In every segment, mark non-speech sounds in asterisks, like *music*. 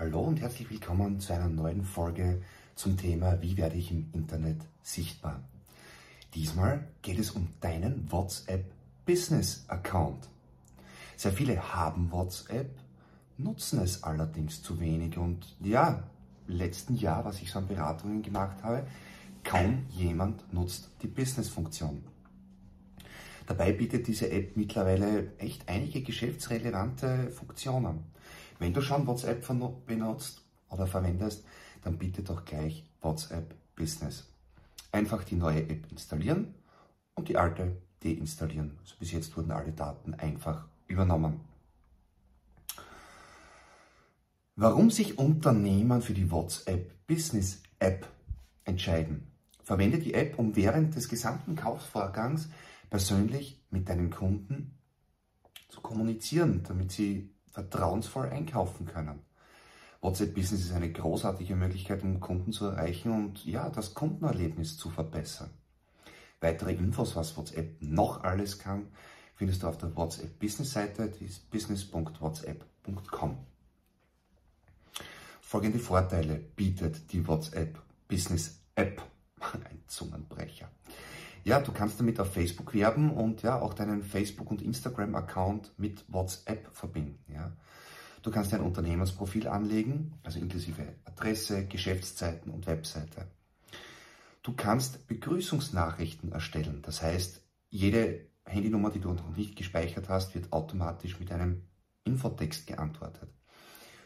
Hallo und herzlich willkommen zu einer neuen Folge zum Thema Wie werde ich im Internet sichtbar? Diesmal geht es um deinen WhatsApp Business Account. Sehr viele haben WhatsApp, nutzen es allerdings zu wenig und ja, letzten Jahr, was ich so an Beratungen gemacht habe, kaum jemand nutzt die Business-Funktion. Dabei bietet diese App mittlerweile echt einige geschäftsrelevante Funktionen. Wenn du schon WhatsApp benutzt oder verwendest, dann bitte doch gleich WhatsApp Business. Einfach die neue App installieren und die alte deinstallieren. Also bis jetzt wurden alle Daten einfach übernommen. Warum sich Unternehmen für die WhatsApp Business App entscheiden? Verwende die App, um während des gesamten Kaufvorgangs persönlich mit deinen Kunden zu kommunizieren, damit sie vertrauensvoll einkaufen können. WhatsApp Business ist eine großartige Möglichkeit, um Kunden zu erreichen und ja, das Kundenerlebnis zu verbessern. Weitere Infos, was WhatsApp noch alles kann, findest du auf der WhatsApp Business Seite, die ist business.whatsapp.com. Folgende Vorteile bietet die WhatsApp Business App. *laughs* Ein Zungenbrecher. Ja, du kannst damit auf Facebook werben und ja auch deinen Facebook- und Instagram-Account mit WhatsApp verbinden. Ja. Du kannst dein Unternehmensprofil anlegen, also inklusive Adresse, Geschäftszeiten und Webseite. Du kannst Begrüßungsnachrichten erstellen. Das heißt, jede Handynummer, die du noch nicht gespeichert hast, wird automatisch mit einem Infotext geantwortet.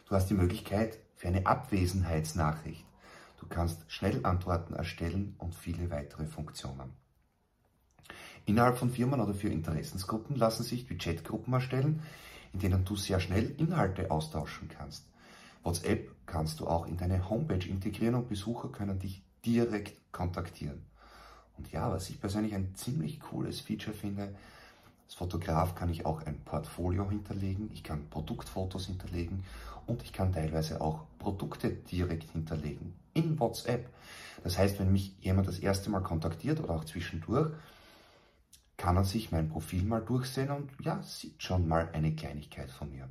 Du hast die Möglichkeit für eine Abwesenheitsnachricht. Du kannst Schnellantworten erstellen und viele weitere Funktionen. Innerhalb von Firmen oder für Interessensgruppen lassen sich Chatgruppen erstellen, in denen du sehr schnell Inhalte austauschen kannst. WhatsApp kannst du auch in deine Homepage integrieren und Besucher können dich direkt kontaktieren. Und ja, was ich persönlich ein ziemlich cooles Feature finde, als Fotograf kann ich auch ein Portfolio hinterlegen, ich kann Produktfotos hinterlegen und ich kann teilweise auch Produkte direkt hinterlegen in WhatsApp. Das heißt, wenn mich jemand das erste Mal kontaktiert oder auch zwischendurch, kann er sich mein Profil mal durchsehen und ja, sieht schon mal eine Kleinigkeit von mir.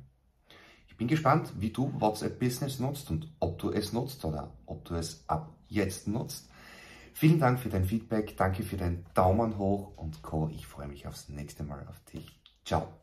Ich bin gespannt, wie du WhatsApp Business nutzt und ob du es nutzt oder ob du es ab jetzt nutzt. Vielen Dank für dein Feedback, danke für deinen Daumen hoch und Co. Ich freue mich aufs nächste Mal auf dich. Ciao.